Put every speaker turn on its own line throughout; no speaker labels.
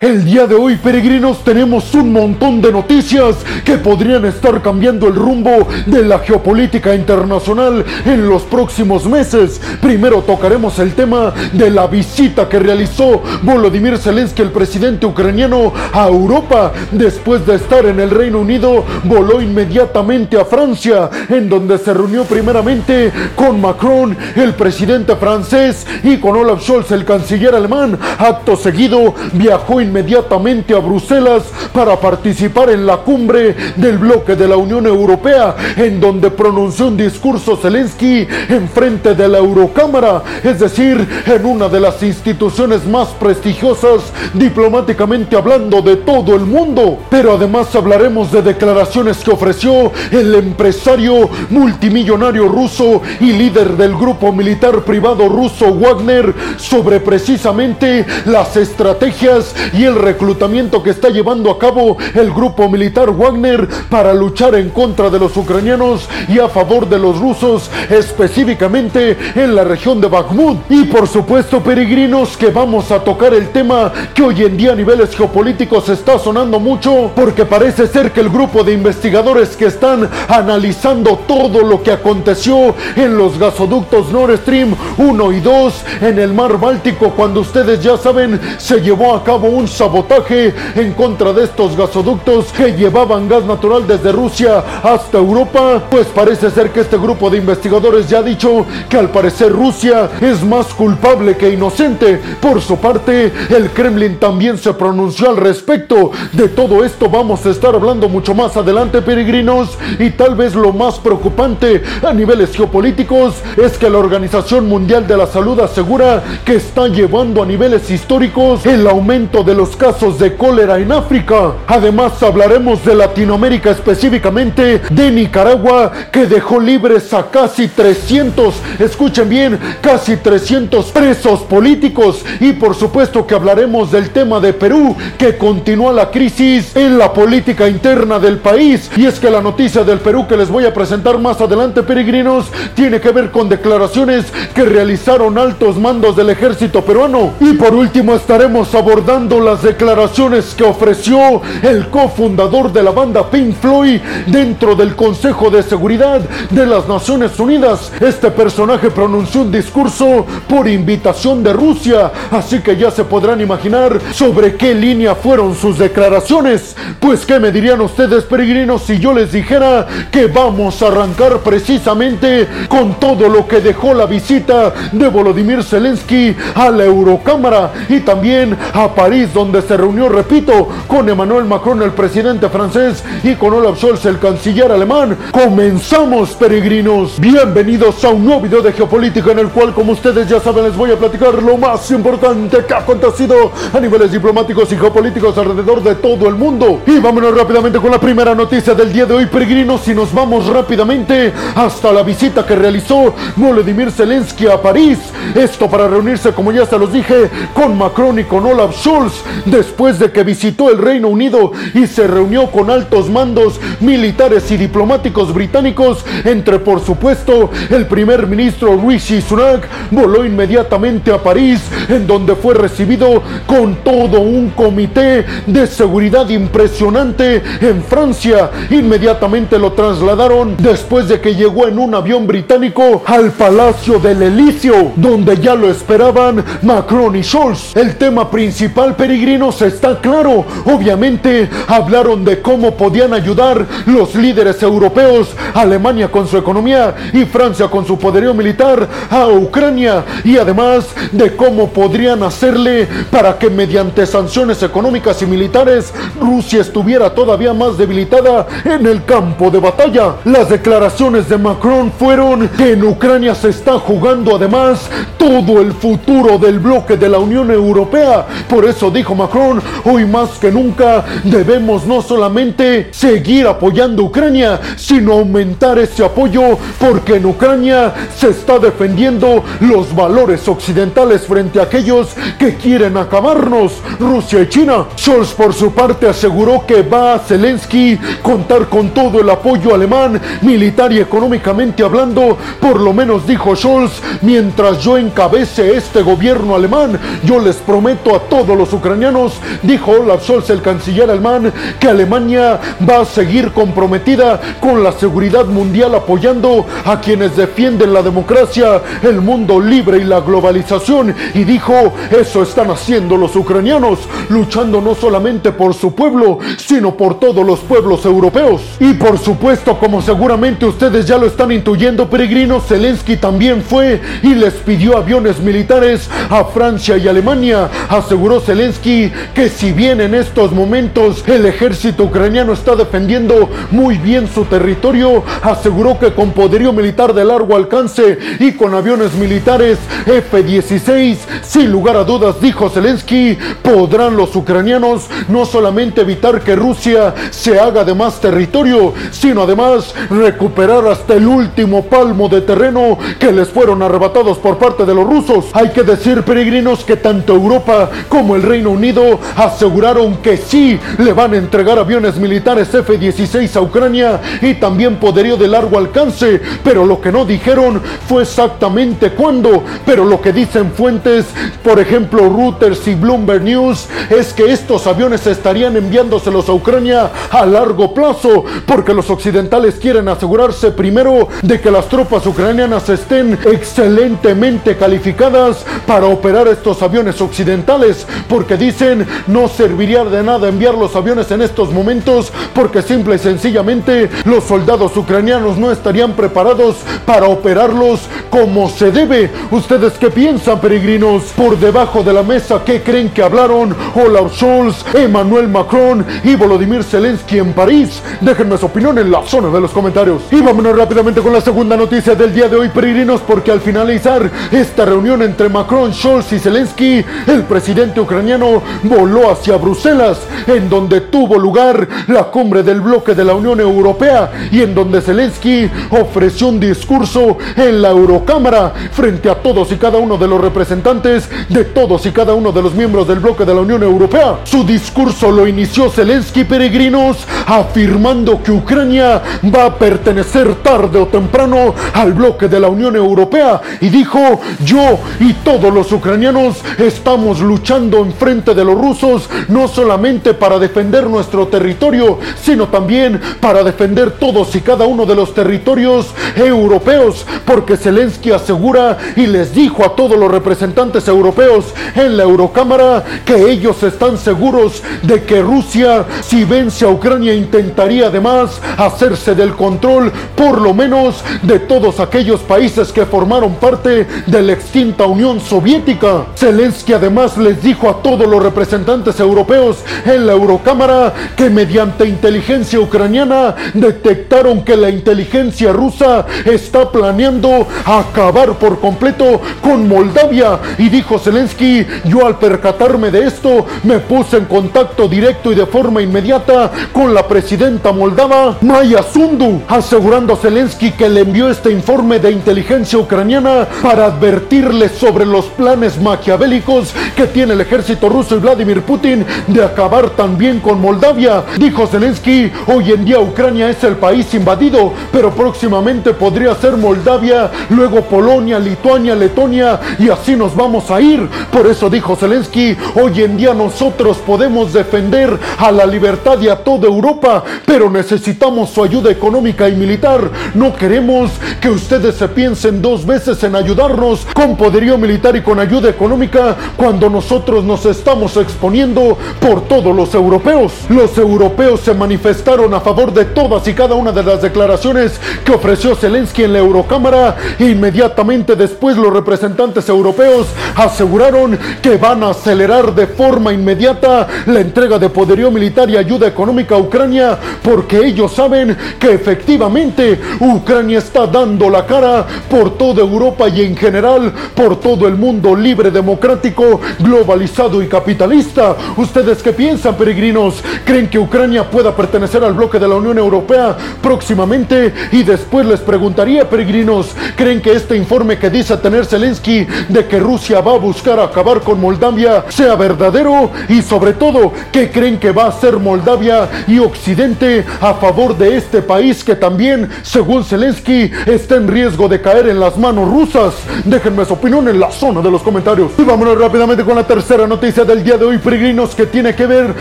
El día de hoy, peregrinos, tenemos un montón de noticias que podrían estar cambiando el rumbo de la geopolítica internacional en los próximos meses. Primero tocaremos el tema de la visita que realizó Volodymyr Zelensky, el presidente ucraniano, a Europa. Después de estar en el Reino Unido, voló inmediatamente a Francia, en donde se reunió primeramente con Macron, el presidente francés, y con Olaf Scholz, el canciller alemán. Acto seguido, viajó inmediatamente a Bruselas para participar en la cumbre del bloque de la Unión Europea, en donde pronunció un discurso Zelensky en frente de la Eurocámara, es decir, en una de las instituciones más prestigiosas diplomáticamente hablando de todo el mundo. Pero además hablaremos de declaraciones que ofreció el empresario multimillonario ruso y líder del grupo militar privado ruso Wagner sobre precisamente las estrategias y el reclutamiento que está llevando a cabo el grupo militar Wagner para luchar en contra de los ucranianos y a favor de los rusos, específicamente en la región de Bakhmut. Y por supuesto, peregrinos, que vamos a tocar el tema que hoy en día a niveles geopolíticos está sonando mucho, porque parece ser que el grupo de investigadores que están analizando todo lo que aconteció en los gasoductos Nord Stream 1 y 2 en el mar Báltico, cuando ustedes ya saben, se llevó a cabo un sabotaje en contra de estos gasoductos que llevaban gas natural desde Rusia hasta Europa, pues parece ser que este grupo de investigadores ya ha dicho que al parecer Rusia es más culpable que inocente. Por su parte, el Kremlin también se pronunció al respecto. De todo esto vamos a estar hablando mucho más adelante, peregrinos, y tal vez lo más preocupante a niveles geopolíticos es que la Organización Mundial de la Salud asegura que está llevando a niveles históricos el aumento de los casos de cólera en África. Además hablaremos de Latinoamérica específicamente de Nicaragua que dejó libres a casi 300, escuchen bien, casi 300 presos políticos. Y por supuesto que hablaremos del tema de Perú que continúa la crisis en la política interna del país. Y es que la noticia del Perú que les voy a presentar más adelante peregrinos tiene que ver con declaraciones que realizaron altos mandos del ejército peruano. Y por último estaremos abordando las declaraciones que ofreció el cofundador de la banda Pink Floyd dentro del Consejo de Seguridad de las Naciones Unidas. Este personaje pronunció un discurso por invitación de Rusia, así que ya se podrán imaginar sobre qué línea fueron sus declaraciones. Pues qué me dirían ustedes peregrinos si yo les dijera que vamos a arrancar precisamente con todo lo que dejó la visita de Volodymyr Zelensky a la Eurocámara y también a París donde se reunió, repito, con Emmanuel Macron, el presidente francés, y con Olaf Scholz, el canciller alemán. Comenzamos, peregrinos. Bienvenidos a un nuevo video de geopolítica en el cual, como ustedes ya saben, les voy a platicar lo más importante que ha acontecido a niveles diplomáticos y geopolíticos alrededor de todo el mundo. Y vámonos rápidamente con la primera noticia del día de hoy, peregrinos, y nos vamos rápidamente hasta la visita que realizó Volodymyr Zelensky a París. Esto para reunirse, como ya se los dije, con Macron y con Olaf Scholz después de que visitó el Reino Unido y se reunió con altos mandos militares y diplomáticos británicos, entre por supuesto el primer ministro Rishi Sunak, voló inmediatamente a París, en donde fue recibido con todo un comité de seguridad impresionante en Francia. Inmediatamente lo trasladaron después de que llegó en un avión británico al Palacio del Elíseo, donde ya lo esperaban Macron y Scholz. El tema principal, está claro. Obviamente hablaron de cómo podían ayudar los líderes europeos, Alemania con su economía y Francia con su poderío militar a Ucrania y además de cómo podrían hacerle para que mediante sanciones económicas y militares Rusia estuviera todavía más debilitada en el campo de batalla. Las declaraciones de Macron fueron que en Ucrania se está jugando además todo el futuro del bloque de la Unión Europea. Por eso dijo Macron, hoy más que nunca debemos no solamente seguir apoyando Ucrania, sino aumentar ese apoyo porque en Ucrania se está defendiendo los valores occidentales frente a aquellos que quieren acabarnos, Rusia y China. Scholz por su parte aseguró que va a Zelensky contar con todo el apoyo alemán, militar y económicamente hablando, por lo menos dijo Scholz, mientras yo encabece este gobierno alemán, yo les prometo a todos los ucranianos ucranianos, dijo Olaf Scholz, el canciller alemán, que Alemania va a seguir comprometida con la seguridad mundial apoyando a quienes defienden la democracia, el mundo libre y la globalización. Y dijo, eso están haciendo los ucranianos, luchando no solamente por su pueblo, sino por todos los pueblos europeos. Y por supuesto, como seguramente ustedes ya lo están intuyendo, peregrinos, Zelensky también fue y les pidió aviones militares a Francia y Alemania. Aseguró Zelensky que si bien en estos momentos el ejército ucraniano está defendiendo muy bien su territorio, aseguró que con poderío militar de largo alcance y con aviones militares F-16, sin lugar a dudas, dijo Zelensky, podrán los ucranianos no solamente evitar que Rusia se haga de más territorio, sino además recuperar hasta el último palmo de terreno que les fueron arrebatados por parte de los rusos. Hay que decir, peregrinos, que tanto Europa como el Reino Unido aseguraron que sí le van a entregar aviones militares F-16 a Ucrania y también poderío de largo alcance, pero lo que no dijeron fue exactamente cuándo, pero lo que dicen fuentes, por ejemplo Reuters y Bloomberg News, es que estos aviones estarían enviándoselos a Ucrania a largo plazo, porque los occidentales quieren asegurarse primero de que las tropas ucranianas estén excelentemente calificadas para operar estos aviones occidentales, porque dicen no serviría de nada enviar los aviones en estos momentos, porque simple y sencillamente los soldados ucranianos no estarían preparados para operarlos como se debe. ¿Ustedes qué piensan, peregrinos? Por debajo de la mesa, ¿qué creen que hablaron Olaf Scholz, Emmanuel Macron y Volodymyr Zelensky en París? Déjenme su opinión en la zona de los comentarios. Y vámonos rápidamente con la segunda noticia del día de hoy, peregrinos, porque al finalizar esta reunión entre Macron, Scholz y Zelensky, el presidente ucraniano voló hacia Bruselas, en donde tuvo lugar la cumbre del bloque de la Unión Europea y en donde Zelensky ofreció un discurso en la Eurocámara frente a todos y cada uno de los representantes de todos y cada uno de los miembros del bloque de la Unión Europea. Su discurso lo inició Zelensky Peregrinos afirmando que Ucrania va a pertenecer tarde o temprano al bloque de la Unión Europea y dijo yo y todos los ucranianos estamos luchando en frente de los rusos no solamente para defender nuestro territorio sino también para defender todos y cada uno de los territorios europeos porque Zelensky asegura y les dijo a todos los representantes europeos en la Eurocámara que ellos están seguros de que Rusia si vence a Ucrania intentaría además hacerse del control por lo menos de todos aquellos países que formaron parte de la extinta Unión Soviética. Zelensky además les dijo a todos los representantes europeos en la Eurocámara que mediante inteligencia ucraniana detectaron que la inteligencia rusa está planeando acabar por completo con Moldavia. Y dijo Zelensky, yo al percatarme de esto me puse en contacto directo y de forma inmediata con la presidenta moldava Maya Sundu, asegurando a Zelensky que le envió este informe de inteligencia ucraniana para advertirle sobre los planes maquiavélicos que tiene el ejército ruso y Vladimir Putin de acabar también con Moldavia. Dijo Zelensky, hoy en día Ucrania es el país invadido, pero próximamente podría ser Moldavia, luego Polonia, Lituania, Letonia y así nos vamos a ir. Por eso dijo Zelensky, hoy en día nosotros podemos defender a la libertad y a toda Europa, pero necesitamos su ayuda económica y militar. No queremos que ustedes se piensen dos veces en ayudarnos con poderío militar y con ayuda económica cuando nosotros nos estamos exponiendo por todos los europeos. Los europeos se manifestaron a favor de todas y cada una de las declaraciones que ofreció Zelensky en la Eurocámara inmediatamente después los representantes europeos aseguraron que van a acelerar de forma inmediata la entrega de poderío militar y ayuda económica a Ucrania porque ellos saben que efectivamente Ucrania está dando la cara por toda Europa y en general por todo el mundo libre, democrático, globalizado y capitalista. ¿Ustedes qué piensan, peregrinos? ¿Creen que Ucrania pueda pertenecer al bloque de la Unión Europea próximamente? Y después les preguntaría, peregrinos, ¿creen que este informe que dice tener Zelensky de que Rusia va a buscar acabar con Moldavia sea verdadero? Y sobre todo, ¿qué creen que va a hacer Moldavia y Occidente a favor de este país que también, según Zelensky, está en riesgo de caer en las manos rusas? Déjenme su opinión en la zona de los comentarios. Y vámonos rápidamente con la tercera noticia del día de hoy, peregrinos, que tiene que ver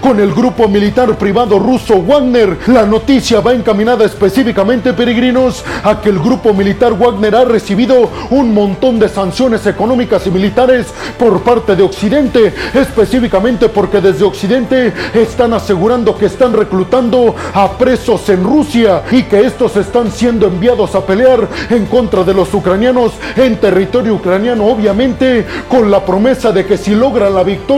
con el grupo militar privado ruso Wagner. La noticia va encaminada específicamente, peregrinos, a que el grupo militar Wagner ha recibido un montón de sanciones económicas y militares por parte de Occidente, específicamente porque desde Occidente están asegurando que están reclutando a presos en Rusia y que estos están siendo enviados a pelear en contra de los ucranianos en territorio ucraniano, obviamente con la promesa de que si logran la victoria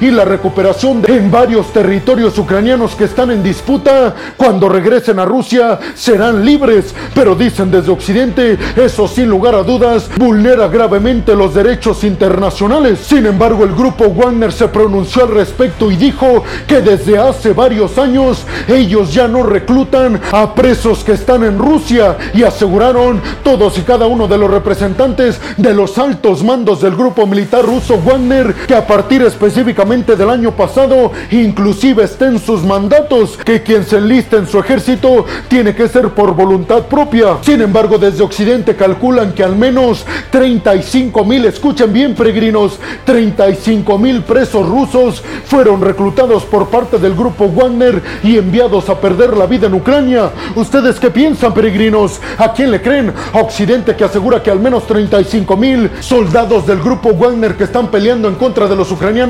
y la recuperación en varios territorios ucranianos que están en disputa, cuando regresen a Rusia serán libres, pero dicen desde Occidente, eso sin lugar a dudas vulnera gravemente los derechos internacionales. Sin embargo, el grupo Wagner se pronunció al respecto y dijo que desde hace varios años ellos ya no reclutan a presos que están en Rusia y aseguraron todos y cada uno de los representantes de los altos mandos del grupo militar ruso Wagner que a partir específicamente del año pasado inclusive está sus mandatos que quien se enlista en su ejército tiene que ser por voluntad propia. Sin embargo, desde Occidente calculan que al menos 35 mil, escuchen bien peregrinos, 35 mil presos rusos fueron reclutados por parte del grupo Wagner y enviados a perder la vida en Ucrania. ¿Ustedes qué piensan, peregrinos? ¿A quién le creen? A Occidente que asegura que al menos 35 mil soldados del grupo Wagner que están peleando en contra de los ucranianos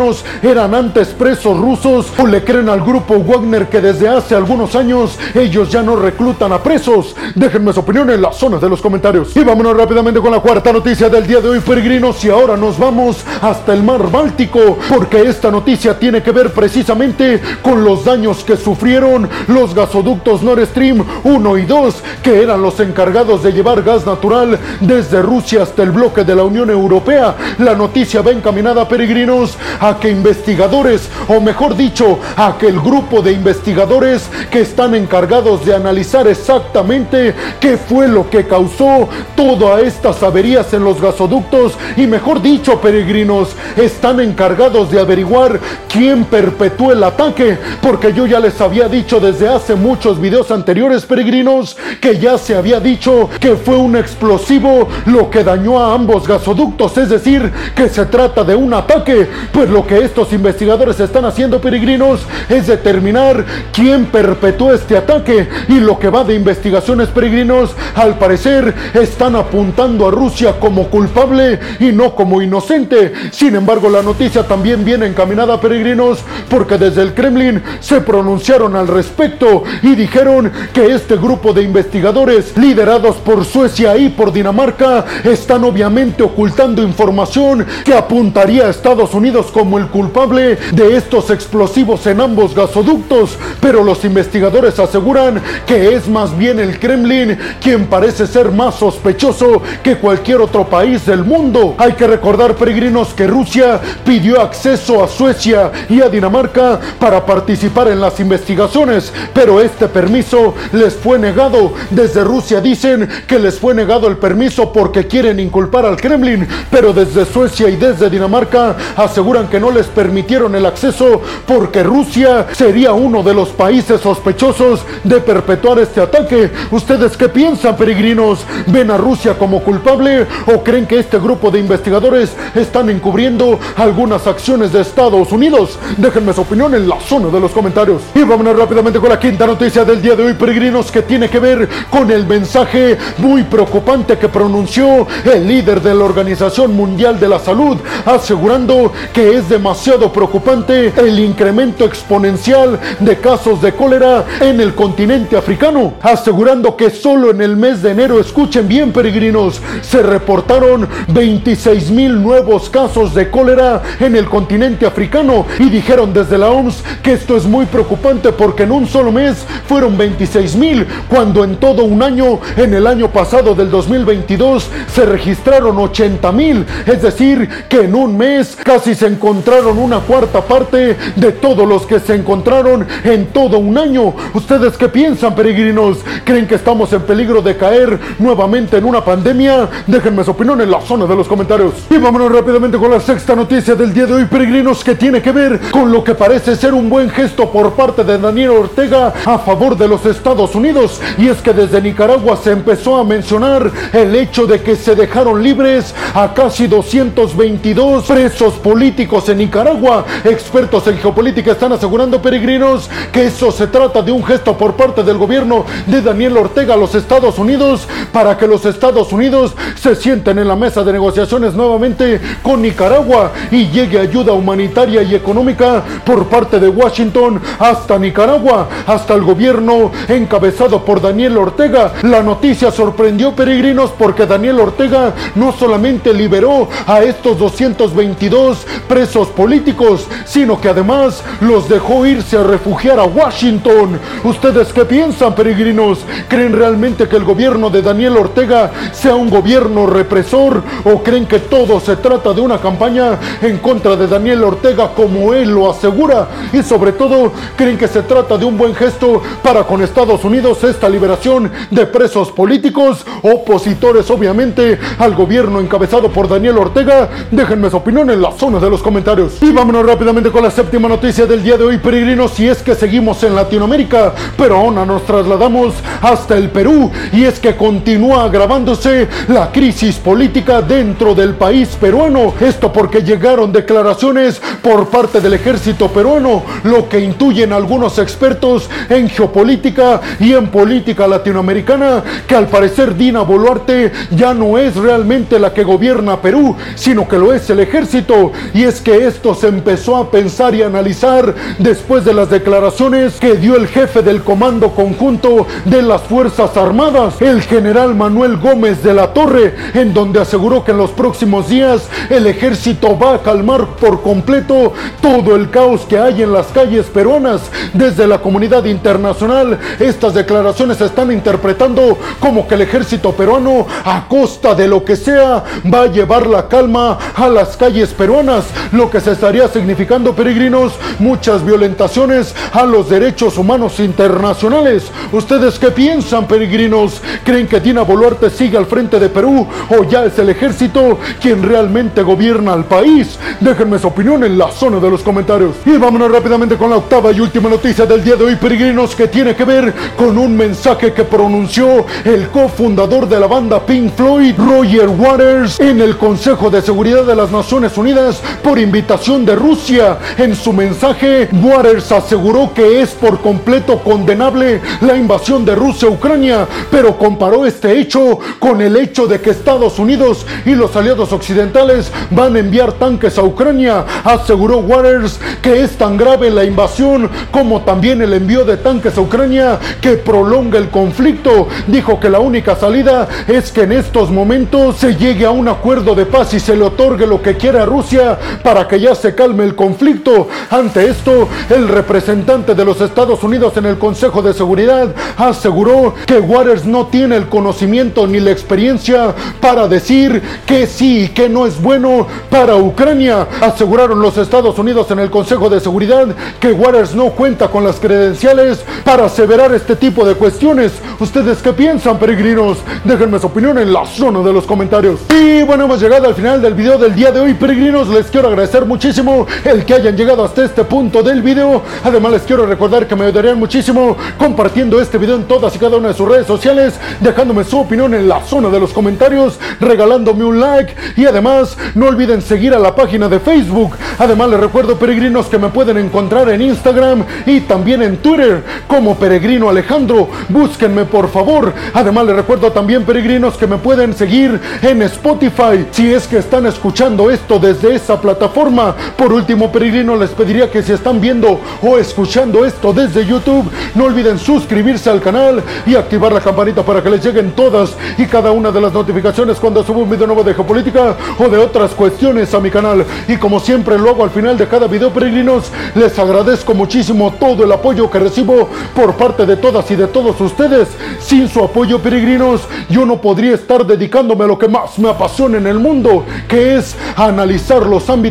eran antes presos rusos o le creen al grupo Wagner que desde hace algunos años ellos ya no reclutan a presos. Déjenme su opinión en la zona de los comentarios. Y vámonos rápidamente con la cuarta noticia del día de hoy, peregrinos. Y ahora nos vamos hasta el mar Báltico, porque esta noticia tiene que ver precisamente con los daños que sufrieron los gasoductos Nord Stream 1 y 2, que eran los encargados de llevar gas natural desde Rusia hasta el bloque de la Unión Europea. La noticia va encaminada, peregrinos, a que investigadores, o mejor dicho, a que el grupo de investigadores que están encargados de analizar exactamente qué fue lo que causó todas estas averías en los gasoductos y mejor dicho, peregrinos, están encargados de averiguar quién perpetuó el ataque, porque yo ya les había dicho desde hace muchos videos anteriores, peregrinos, que ya se había dicho que fue un explosivo lo que dañó a ambos gasoductos, es decir, que se trata de un ataque, lo que estos investigadores están haciendo, peregrinos, es determinar quién perpetuó este ataque y lo que va de investigaciones, peregrinos, al parecer están apuntando a Rusia como culpable y no como inocente. Sin embargo, la noticia también viene encaminada, peregrinos, porque desde el Kremlin se pronunciaron al respecto y dijeron que este grupo de investigadores liderados por Suecia y por Dinamarca están obviamente ocultando información que apuntaría a Estados Unidos como el culpable de estos explosivos en ambos gasoductos, pero los investigadores aseguran que es más bien el Kremlin quien parece ser más sospechoso que cualquier otro país del mundo. Hay que recordar, peregrinos, que Rusia pidió acceso a Suecia y a Dinamarca para participar en las investigaciones, pero este permiso les fue negado. Desde Rusia dicen que les fue negado el permiso porque quieren inculpar al Kremlin, pero desde Suecia y desde Dinamarca aseguran que no les permitieron el acceso porque Rusia sería uno de los países sospechosos de perpetuar este ataque. ¿Ustedes qué piensan, peregrinos? ¿Ven a Rusia como culpable o creen que este grupo de investigadores están encubriendo algunas acciones de Estados Unidos? Déjenme su opinión en la zona de los comentarios. Y vámonos rápidamente con la quinta noticia del día de hoy, peregrinos, que tiene que ver con el mensaje muy preocupante que pronunció el líder de la Organización Mundial de la Salud, asegurando que es demasiado preocupante el incremento exponencial de casos de cólera en el continente africano, asegurando que solo en el mes de enero, escuchen bien peregrinos, se reportaron 26 mil nuevos casos de cólera en el continente africano y dijeron desde la OMS que esto es muy preocupante porque en un solo mes fueron 26 mil, cuando en todo un año, en el año pasado del 2022, se registraron 80 mil, es decir, que en un mes casi se encontraron una cuarta parte de todos los que se encontraron en todo un año. ¿Ustedes qué piensan, peregrinos? ¿Creen que estamos en peligro de caer nuevamente en una pandemia? Déjenme su opinión en la zona de los comentarios. Y vámonos rápidamente con la sexta noticia del día de hoy, peregrinos, que tiene que ver con lo que parece ser un buen gesto por parte de Daniel Ortega a favor de los Estados Unidos. Y es que desde Nicaragua se empezó a mencionar el hecho de que se dejaron libres a casi 222 presos políticos en Nicaragua. Expertos en geopolítica están asegurando, peregrinos, que eso se trata de un gesto por parte del gobierno de Daniel Ortega a los Estados Unidos para que los Estados Unidos se sienten en la mesa de negociaciones nuevamente con Nicaragua y llegue ayuda humanitaria y económica por parte de Washington hasta Nicaragua, hasta el gobierno encabezado por Daniel Ortega. La noticia sorprendió peregrinos porque Daniel Ortega no solamente liberó a estos 222 presos políticos, sino que además los dejó irse a refugiar a Washington. ¿Ustedes qué piensan, peregrinos? ¿Creen realmente que el gobierno de Daniel Ortega sea un gobierno represor o creen que todo se trata de una campaña en contra de Daniel Ortega como él lo asegura? Y sobre todo, ¿creen que se trata de un buen gesto para con Estados Unidos esta liberación de presos políticos, opositores obviamente al gobierno encabezado por Daniel Ortega? Déjenme su opinión en la zona de los comentarios. Y vámonos rápidamente con la séptima noticia del día de hoy, peregrinos, si es que seguimos en Latinoamérica, pero aún nos trasladamos hasta el Perú y es que continúa agravándose la crisis política dentro del país peruano. Esto porque llegaron declaraciones por parte del ejército peruano, lo que intuyen algunos expertos en geopolítica y en política latinoamericana, que al parecer Dina Boluarte ya no es realmente la que gobierna Perú, sino que lo es el ejército. Y es que esto se empezó a pensar y analizar después de las declaraciones que dio el jefe del Comando Conjunto de las Fuerzas Armadas, el general Manuel Gómez de la Torre, en donde aseguró que en los próximos días el ejército va a calmar por completo todo el caos que hay en las calles peruanas. Desde la comunidad internacional, estas declaraciones se están interpretando como que el ejército peruano, a costa de lo que sea, va a llevar la calma a las calles peruanas, lo que se estaría significando, peregrinos, muchas violentaciones a los derechos humanos internacionales. ¿Ustedes qué piensan, peregrinos? ¿Creen que Dina Boluarte sigue al frente de Perú o ya es el ejército quien realmente gobierna al país? Déjenme su opinión en la zona de los comentarios. Y vámonos rápidamente con la octava y última noticia del día de hoy, peregrinos, que tiene que ver con un mensaje que pronunció el cofundador de la banda Pink Floyd, Roger Waters, en el Consejo de Seguridad de las Naciones Unidas invitación de Rusia. En su mensaje, Waters aseguró que es por completo condenable la invasión de Rusia a Ucrania, pero comparó este hecho con el hecho de que Estados Unidos y los aliados occidentales van a enviar tanques a Ucrania. Aseguró Waters que es tan grave la invasión como también el envío de tanques a Ucrania que prolonga el conflicto. Dijo que la única salida es que en estos momentos se llegue a un acuerdo de paz y se le otorgue lo que quiera Rusia para que ya se calme el conflicto. Ante esto, el representante de los Estados Unidos en el Consejo de Seguridad aseguró que Waters no tiene el conocimiento ni la experiencia para decir que sí y que no es bueno para Ucrania. Aseguraron los Estados Unidos en el Consejo de Seguridad que Waters no cuenta con las credenciales para aseverar este tipo de cuestiones. ¿Ustedes qué piensan, peregrinos? Déjenme su opinión en la zona de los comentarios. Y bueno, hemos llegado al final del video del día de hoy, peregrinos. Les quiero agradecer muchísimo el que hayan llegado hasta este punto del video. Además, les quiero recordar que me ayudarían muchísimo compartiendo este video en todas y cada una de sus redes sociales, dejándome su opinión en la zona de los comentarios, regalándome un like y además no olviden seguir a la página de Facebook. Además, les recuerdo, peregrinos, que me pueden encontrar en Instagram y también en Twitter como Peregrino Alejandro. Búsquenme por favor. Además, les recuerdo también, peregrinos, que me pueden seguir en Spotify si es que están escuchando esto desde esa plataforma. Por último, peregrinos, les pediría que si están viendo o escuchando esto desde YouTube, no olviden suscribirse al canal y activar la campanita para que les lleguen todas y cada una de las notificaciones cuando subo un video nuevo de geopolítica o de otras cuestiones a mi canal. Y como siempre lo hago al final de cada video, peregrinos, les agradezco muchísimo todo el apoyo que recibo por parte de todas y de todos ustedes. Sin su apoyo, peregrinos, yo no podría estar dedicándome a lo que más me apasiona en el mundo, que es analizar los